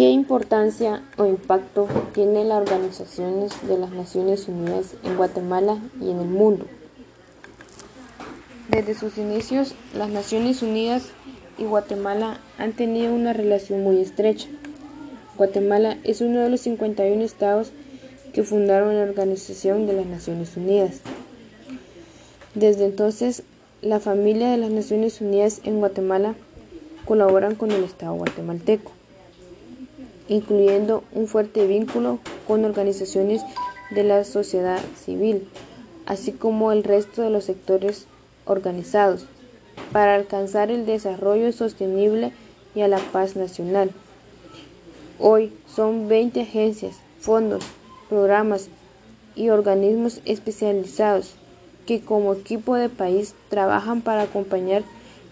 ¿Qué importancia o impacto tiene las organizaciones de las Naciones Unidas en Guatemala y en el mundo? Desde sus inicios, las Naciones Unidas y Guatemala han tenido una relación muy estrecha. Guatemala es uno de los 51 estados que fundaron la Organización de las Naciones Unidas. Desde entonces, la familia de las Naciones Unidas en Guatemala colaboran con el Estado guatemalteco incluyendo un fuerte vínculo con organizaciones de la sociedad civil, así como el resto de los sectores organizados, para alcanzar el desarrollo sostenible y a la paz nacional. Hoy son 20 agencias, fondos, programas y organismos especializados que como equipo de país trabajan para acompañar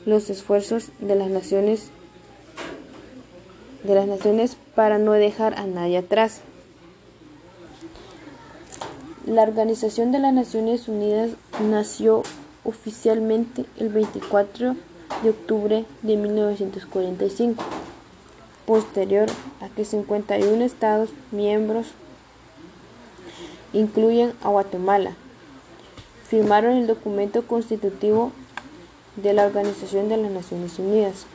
los esfuerzos de las Naciones de las naciones para no dejar a nadie atrás. La Organización de las Naciones Unidas nació oficialmente el 24 de octubre de 1945, posterior a que 51 Estados miembros, incluyen a Guatemala, firmaron el documento constitutivo de la Organización de las Naciones Unidas,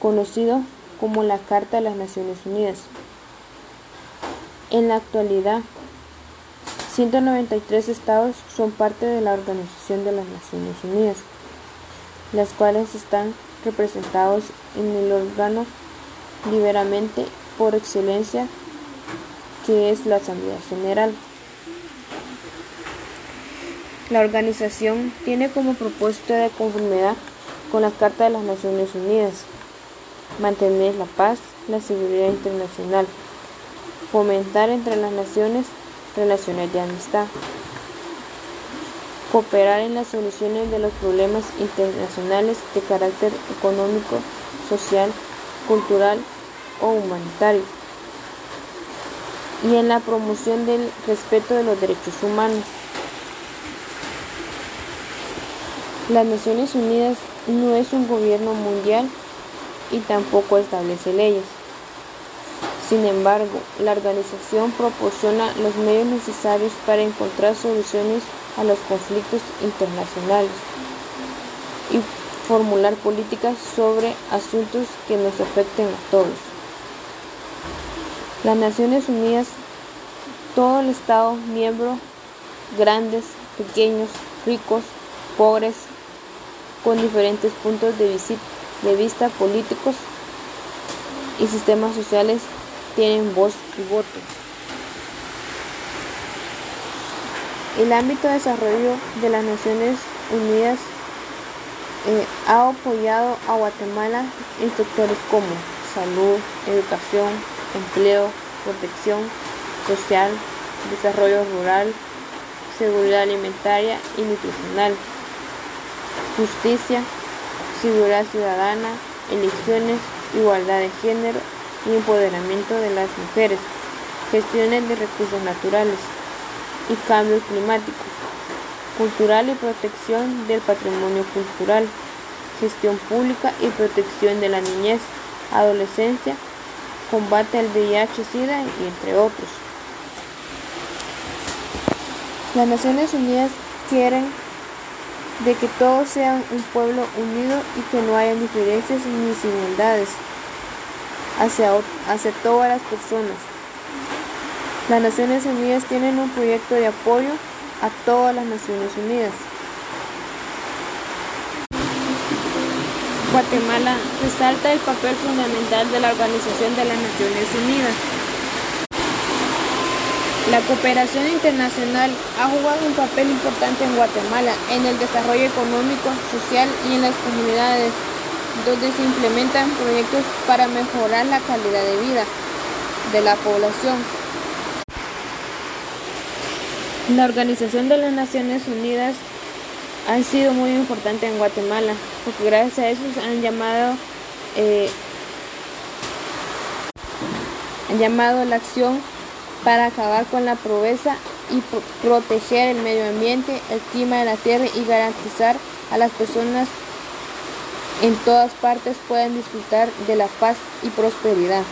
conocido como la Carta de las Naciones Unidas. En la actualidad, 193 estados son parte de la Organización de las Naciones Unidas, las cuales están representados en el órgano liberamente por excelencia que es la Asamblea General. La organización tiene como propósito de conformidad con la Carta de las Naciones Unidas mantener la paz, la seguridad internacional, fomentar entre las naciones relaciones de amistad, cooperar en las soluciones de los problemas internacionales de carácter económico, social, cultural o humanitario, y en la promoción del respeto de los derechos humanos. Las Naciones Unidas no es un gobierno mundial y tampoco establece leyes. Sin embargo, la organización proporciona los medios necesarios para encontrar soluciones a los conflictos internacionales y formular políticas sobre asuntos que nos afecten a todos. Las Naciones Unidas, todo el Estado miembro, grandes, pequeños, ricos, pobres, con diferentes puntos de, visita, de vista políticos y sistemas sociales tienen voz y voto. El ámbito de desarrollo de las Naciones Unidas eh, ha apoyado a Guatemala en sectores como salud, educación, empleo, protección social, desarrollo rural, seguridad alimentaria y nutricional, justicia, seguridad ciudadana, elecciones, igualdad de género y empoderamiento de las mujeres, gestiones de recursos naturales y cambio climático, cultural y protección del patrimonio cultural, gestión pública y protección de la niñez, adolescencia, combate al VIH-Sida y entre otros. Las Naciones Unidas quieren de que todos sean un pueblo unido y que no haya diferencias ni desigualdades hacia, hacia todas las personas. Las Naciones Unidas tienen un proyecto de apoyo a todas las Naciones Unidas. Guatemala resalta el papel fundamental de la Organización de las Naciones Unidas la cooperación internacional ha jugado un papel importante en Guatemala en el desarrollo económico, social y en las comunidades, donde se implementan proyectos para mejorar la calidad de vida de la población. La Organización de las Naciones Unidas ha sido muy importante en Guatemala, porque gracias a eso han llamado, eh, han llamado la acción para acabar con la pobreza y proteger el medio ambiente, el clima de la tierra y garantizar a las personas en todas partes puedan disfrutar de la paz y prosperidad.